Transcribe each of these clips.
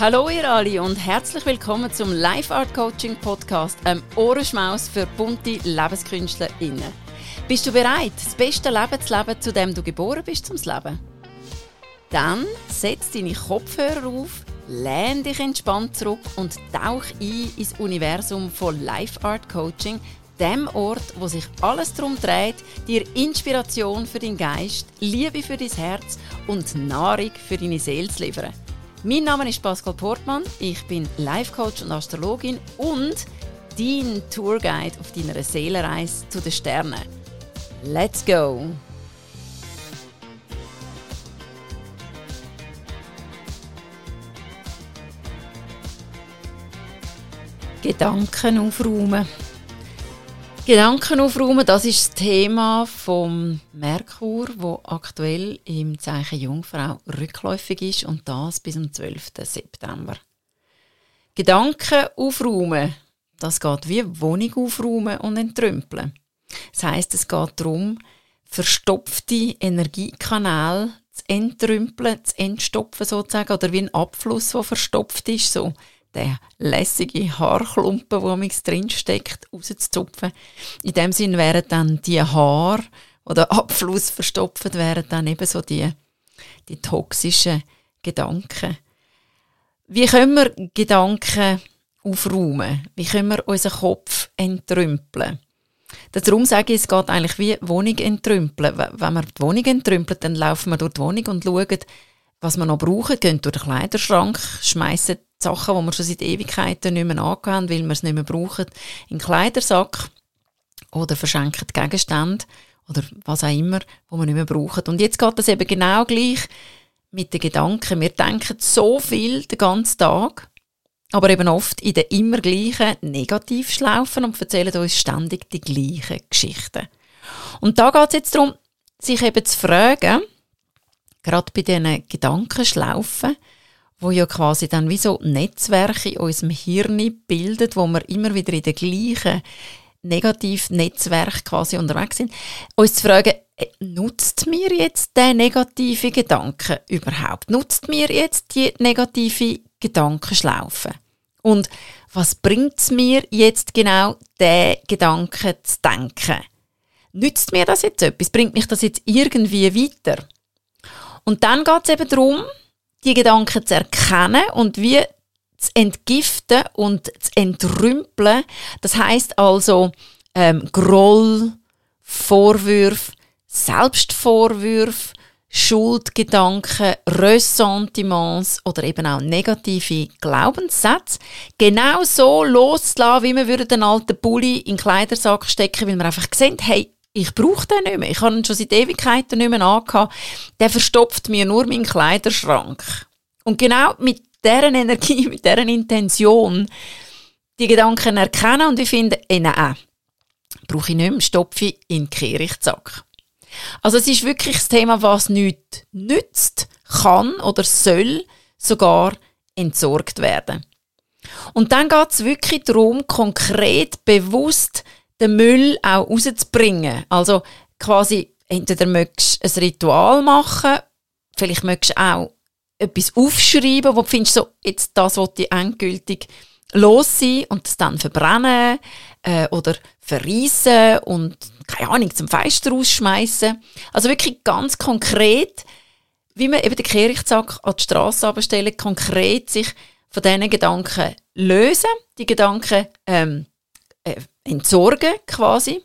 Hallo ihr alle und herzlich willkommen zum Life Art Coaching Podcast, einem Ohrenschmaus für bunte LebenskünstlerInnen. Bist du bereit, das beste Leben zu leben, zu dem du geboren bist zum Leben? Dann setz deine Kopfhörer auf, lehn dich entspannt zurück und tauch ein ins Universum von Life Art Coaching, dem Ort, wo sich alles darum dreht, dir Inspiration für deinen Geist, Liebe für dein Herz und Nahrung für deine Seele zu liefern. Mein Name ist Pascal Portmann, ich bin Life Coach und Astrologin und dein Tourguide auf deiner Seelenreise zu den Sternen. Let's go! Gedanken aufräumen. Gedanken aufräumen, das ist das Thema vom Merkur, wo aktuell im Zeichen Jungfrau rückläufig ist und das bis zum 12. September. Gedanken aufräumen, das geht wie Wohnung aufräumen und entrümpeln. Das heißt, es geht darum, verstopfte Energiekanäle zu entrümpeln, zu entstopfen sozusagen, oder wie ein Abfluss, der verstopft ist, so der lässige Haarklumpen, der am drin steckt, rauszuzupfen. In dem Sinn wären dann die Haare oder Abfluss verstopft, wären dann eben so die, die toxischen Gedanken. Wie können wir Gedanken aufräumen? Wie können wir unseren Kopf entrümpeln? Darum sage ich, es geht eigentlich wie Wohnung entrümpeln. Wenn wir die Wohnung entrümpeln, dann laufen wir durch die Wohnung und schauen, was wir noch brauchen, gehen durch den Kleiderschrank, schmeißen Sachen, die wir schon seit Ewigkeiten nicht mehr angehen, weil wir es nicht mehr brauchen, in den Kleidersack oder verschenken Gegenstände oder was auch immer, wo wir nicht mehr brauchen. Und jetzt geht das eben genau gleich mit den Gedanken. Wir denken so viel den ganzen Tag, aber eben oft in den immer gleichen Negativschlaufen und erzählen uns ständig die gleichen Geschichten. Und da geht es jetzt darum, sich eben zu fragen, gerade bei diesen Gedankenschlaufen, wo ja quasi dann wie so Netzwerke in unserem Hirn bildet, wo wir immer wieder in den gleichen Negativnetzwerk quasi unterwegs sind, uns zu fragen, äh, nutzt mir jetzt der negative Gedanke überhaupt? Nutzt mir jetzt die negative Gedankenschlaufe? Und was bringt es mir jetzt genau, den Gedanken zu denken? Nützt mir das jetzt etwas? Bringt mich das jetzt irgendwie weiter? Und dann geht es eben darum, die Gedanken zu erkennen und wie zu entgiften und zu entrümpeln. Das heißt also ähm, Groll, Vorwürfe, Selbstvorwürfe, Schuldgedanken, Ressentiments oder eben auch negative Glaubenssätze genau so loszulassen, wie man würde den alten Pulli in den Kleidersack stecken, weil man einfach sehen, hey, ich brauche den nicht mehr. Ich habe ihn schon seit Ewigkeiten nicht mehr angehabt. Der verstopft mir nur meinen Kleiderschrank. Und genau mit deren Energie, mit deren Intention die Gedanken erkennen und ich finde, eh, nein, brauche ich nicht mehr, stopfe ich in den Kehrichtsack. Also es ist wirklich das Thema, was nichts nützt, kann oder soll sogar entsorgt werden. Und dann geht es wirklich darum, konkret, bewusst den Müll auch rauszubringen. Also quasi, entweder möchtest du ein Ritual machen, vielleicht möchtest du auch etwas aufschreiben, wo du findest, so, jetzt das wollte ich endgültig los sein und das dann verbrennen äh, oder verreissen und keine Ahnung, zum Fenster rausschmeißen. Also wirklich ganz konkret, wie man eben den Kehrichtsack an die Straße abstellen, konkret sich von diesen Gedanken lösen, die Gedanken ähm, äh, entsorgen quasi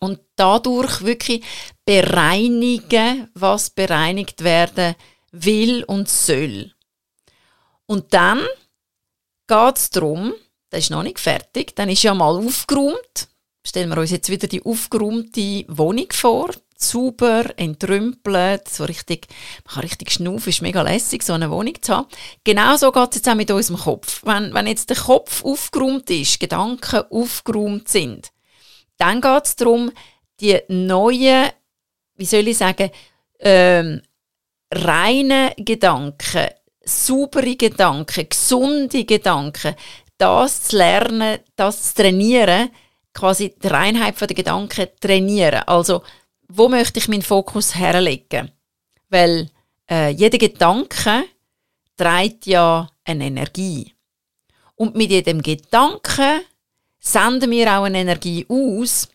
und dadurch wirklich bereinigen, was bereinigt werden will und soll. Und dann geht es darum, das ist noch nicht fertig, dann ist ja mal aufgeräumt. Stellen wir uns jetzt wieder die aufgeräumte Wohnung vor, sauber, entrümpelt, so richtig, man kann richtig schnaufen, ist mega lässig, so eine Wohnung zu haben. Genau so geht es jetzt auch mit unserem Kopf. Wenn, wenn jetzt der Kopf aufgeräumt ist, Gedanken aufgeräumt sind, dann geht es darum, die neuen, wie soll ich sagen, ähm, reine Gedanken, saubere Gedanken, gesunde Gedanken, das zu lernen, das zu trainieren, quasi die Reinheit der Gedanken trainieren. Also, wo möchte ich meinen Fokus herlegen? Weil äh, jeder Gedanke trägt ja eine Energie. Und mit jedem Gedanken senden wir auch eine Energie aus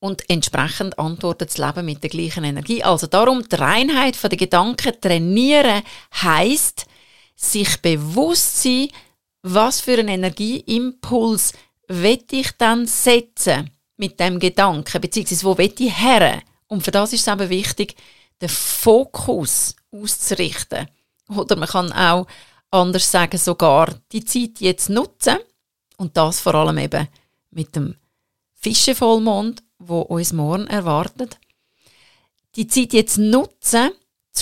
und entsprechend antwortet das Leben mit der gleichen Energie. Also darum, die Reinheit der Gedanken trainieren heisst, sich bewusst sein, was für einen Energieimpuls will ich dann setzen mit dem Gedanken, beziehungsweise wo will ich her? Und für das ist es eben wichtig, den Fokus auszurichten. Oder man kann auch anders sagen, sogar die Zeit jetzt nutzen und das vor allem eben mit dem Fischenvollmond, wo uns morgen erwartet. Die Zeit jetzt nutzen,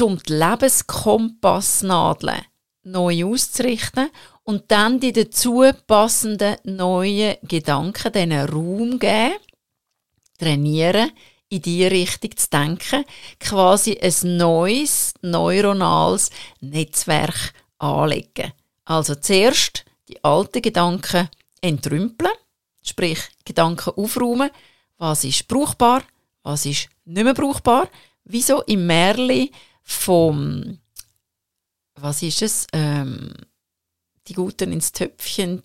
um die Lebenskompassnadeln neu auszurichten und dann die dazu passenden neuen Gedanken diesen Raum geben, trainieren, in die Richtung zu denken, quasi ein neues neuronales Netzwerk anlegen. Also zuerst die alten Gedanken entrümpeln, sprich Gedanken aufräumen, was ist brauchbar, was ist nicht mehr brauchbar, wieso im Märli vom was ist es? Ähm, die Guten ins Töpfchen,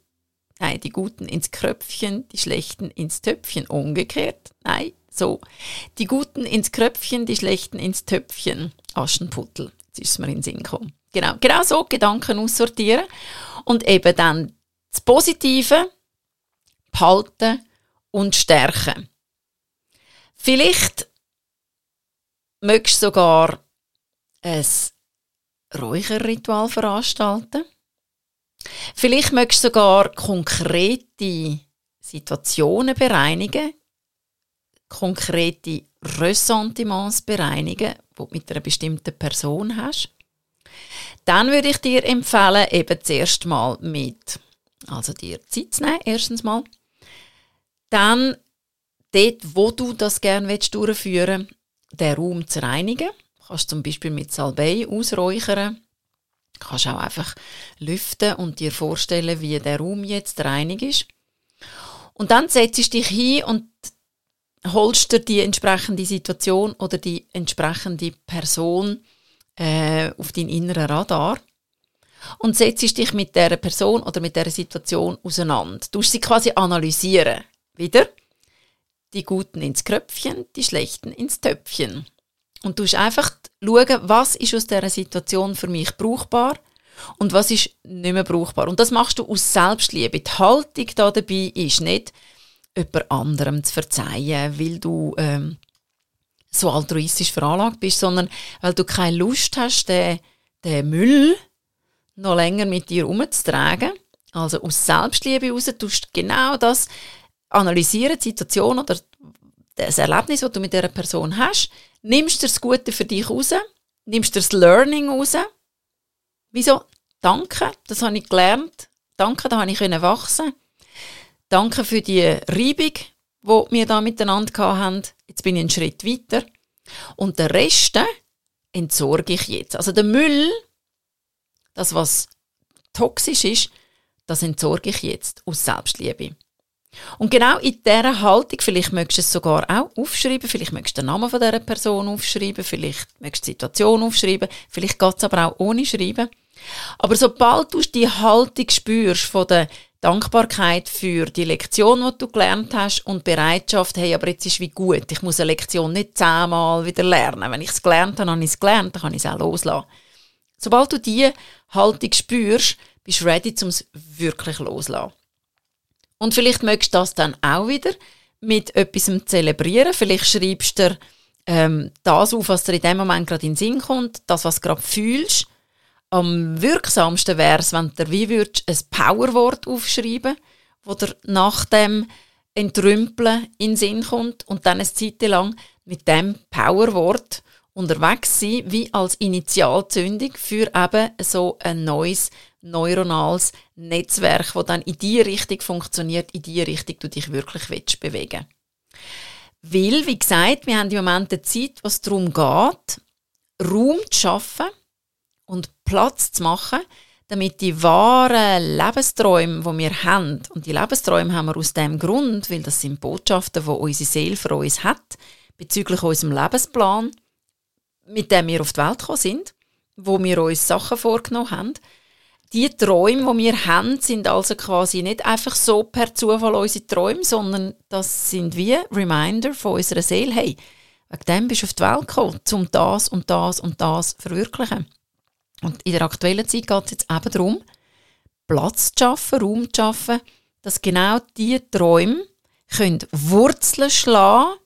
nein, die Guten ins Kröpfchen, die Schlechten ins Töpfchen. Umgekehrt, nein, so. Die Guten ins Kröpfchen, die Schlechten ins Töpfchen. Aschenputtel, jetzt ist es mir in den Sinn gekommen. Genau, genau so Gedanken aussortieren und eben dann das Positive behalten und stärken. Vielleicht möchtest du sogar ein Räucherritual veranstalten. Vielleicht möchtest du sogar konkrete Situationen bereinigen, konkrete Ressentiments bereinigen, die du mit einer bestimmten Person hast. Dann würde ich dir empfehlen, eben zuerst mal mit, also dir Zeit zu nehmen, erstens mal. Dann dort, wo du das gerne durchführen willst, den Raum zu reinigen. Kannst zum Beispiel mit Salbei ausräuchern. Kannst auch einfach lüften und dir vorstellen, wie der Raum jetzt reinig ist. Und dann setzt du dich hin und holst dir die entsprechende Situation oder die entsprechende Person äh, auf dein inneren Radar und setzt dich mit der Person oder mit der Situation auseinander. Du sie quasi analysieren. Wieder die Guten ins Kröpfchen, die Schlechten ins Töpfchen. Und du musst einfach schauen, was ist aus dieser Situation für mich brauchbar und was ist nicht mehr brauchbar. Und das machst du aus Selbstliebe. Die Haltung da dabei ist nicht, jemand anderem zu verzeihen, weil du ähm, so altruistisch veranlagt bist, sondern weil du keine Lust hast, den, den Müll noch länger mit dir umzutragen. Also aus Selbstliebe heraus tust du genau das analysieren, die Situation oder das Erlebnis, das du mit dieser Person hast, nimmst du das Gute für dich raus, nimmst du das Learning raus. Wieso? Danke, das habe ich gelernt. Danke, da habe ich wachsen. Danke für die Reibung, die wir da miteinander hatten. Jetzt bin ich einen Schritt weiter. Und den Rest entsorge ich jetzt. Also der Müll, das was toxisch ist, das entsorge ich jetzt aus Selbstliebe. Und genau in dieser Haltung, vielleicht möchtest du es sogar auch aufschreiben, vielleicht möchtest du den Namen von dieser Person aufschreiben, vielleicht möchtest du die Situation aufschreiben, vielleicht geht es aber auch ohne Schreiben. Aber sobald du die Haltung spürst von der Dankbarkeit für die Lektion, die du gelernt hast und Bereitschaft, hey, aber jetzt ist wie gut, ich muss eine Lektion nicht zehnmal wieder lernen. Wenn ich es gelernt habe, habe ich es gelernt, dann kann ich es auch loslassen. Sobald du diese Haltung spürst, bist du ready, um es wirklich loslassen. Und vielleicht möchtest du das dann auch wieder mit etwas zelebrieren. Vielleicht schreibst du ähm, das auf, was dir in dem Moment gerade in den Sinn kommt, das, was du gerade fühlst. Am wirksamsten wäre es, wenn du wie würdest, ein Powerwort aufschreiben wo dir nach dem Entrümpeln in den Sinn kommt und dann eine Zeit lang mit dem Powerwort unterwegs sein, wie als Initialzündung für eben so ein neues neuronales Netzwerk, das dann in die Richtung funktioniert, in die Richtung du dich wirklich willst bewegen Weil, wie gesagt, wir haben im Moment eine Zeit, was darum geht, Raum zu schaffen und Platz zu machen, damit die wahren Lebensträume, die wir haben, und die Lebensträume haben wir aus dem Grund, weil das sind Botschaften, die unsere Seele für uns hat, bezüglich unserem Lebensplan, mit dem wir auf die Welt gekommen sind, wo wir uns Sachen vorgenommen haben. Die Träume, die wir haben, sind also quasi nicht einfach so per Zufall unsere Träume, sondern das sind wie Reminder von unserer Seele. Hey, wegen dem bist du auf die Welt gekommen, um das und das und das zu verwirklichen. Und in der aktuellen Zeit geht es jetzt eben darum, Platz zu schaffen, Raum zu schaffen, dass genau diese Träume können Wurzeln schlagen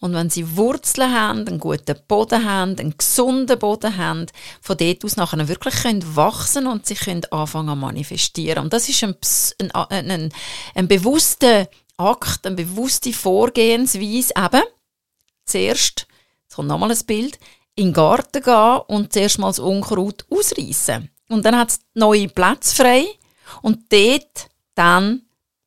und wenn sie Wurzeln haben, einen guten Boden haben, einen gesunden Boden haben, von dort aus nachher wirklich können wachsen und sich können anfangen zu manifestieren. Und das ist ein, ein, ein, ein, ein bewusster Akt, eine bewusste Vorgehensweise eben. Zuerst, jetzt kommt nochmal ein Bild, in den Garten gehen und zuerst mal das Unkraut ausreißen. Und dann hat es neue Plätze frei und dort dann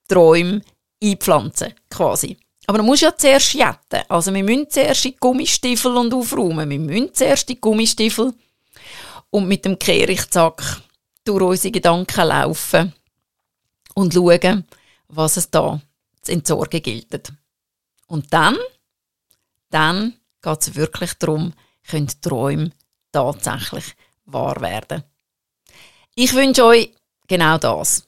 Träume einpflanzen, quasi. Aber man muss ja zuerst jetten. Also wir müssen zuerst die Gummistiefel und aufräumen. Wir müssen zuerst die Gummistiefel und mit dem Kehrichtsack durch unsere Gedanken laufen und schauen, was es da zu entsorgen gilt. Und dann, dann geht es wirklich darum, können Träume tatsächlich wahr werden. Ich wünsche euch genau das.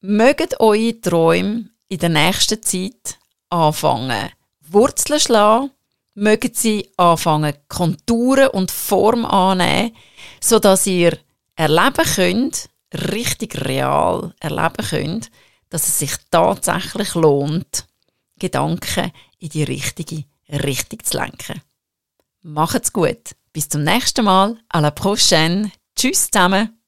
Möget eure Träume in der nächsten Zeit anfangen Wurzeln schlagen, mögen sie anfangen Konturen und Form annehmen, sodass ihr erleben könnt, richtig real erleben könnt, dass es sich tatsächlich lohnt, Gedanken in die richtige Richtung zu lenken. Macht's gut. Bis zum nächsten Mal. À la prochaine. Tschüss zusammen.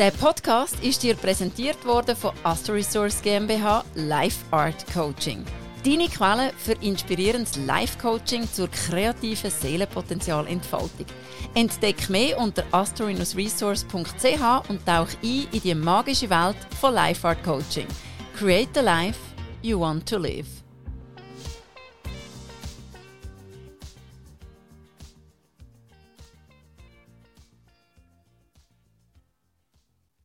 Der Podcast ist dir präsentiert worden von Astro Resource GmbH Life Art Coaching. Deine Quelle für inspirierendes Life-Coaching zur kreativen Seelenpotenzialentfaltung. Entdeck mehr unter astro-resource.ch und tauch ein in die magische Welt von Life Art Coaching. Create the life you want to live.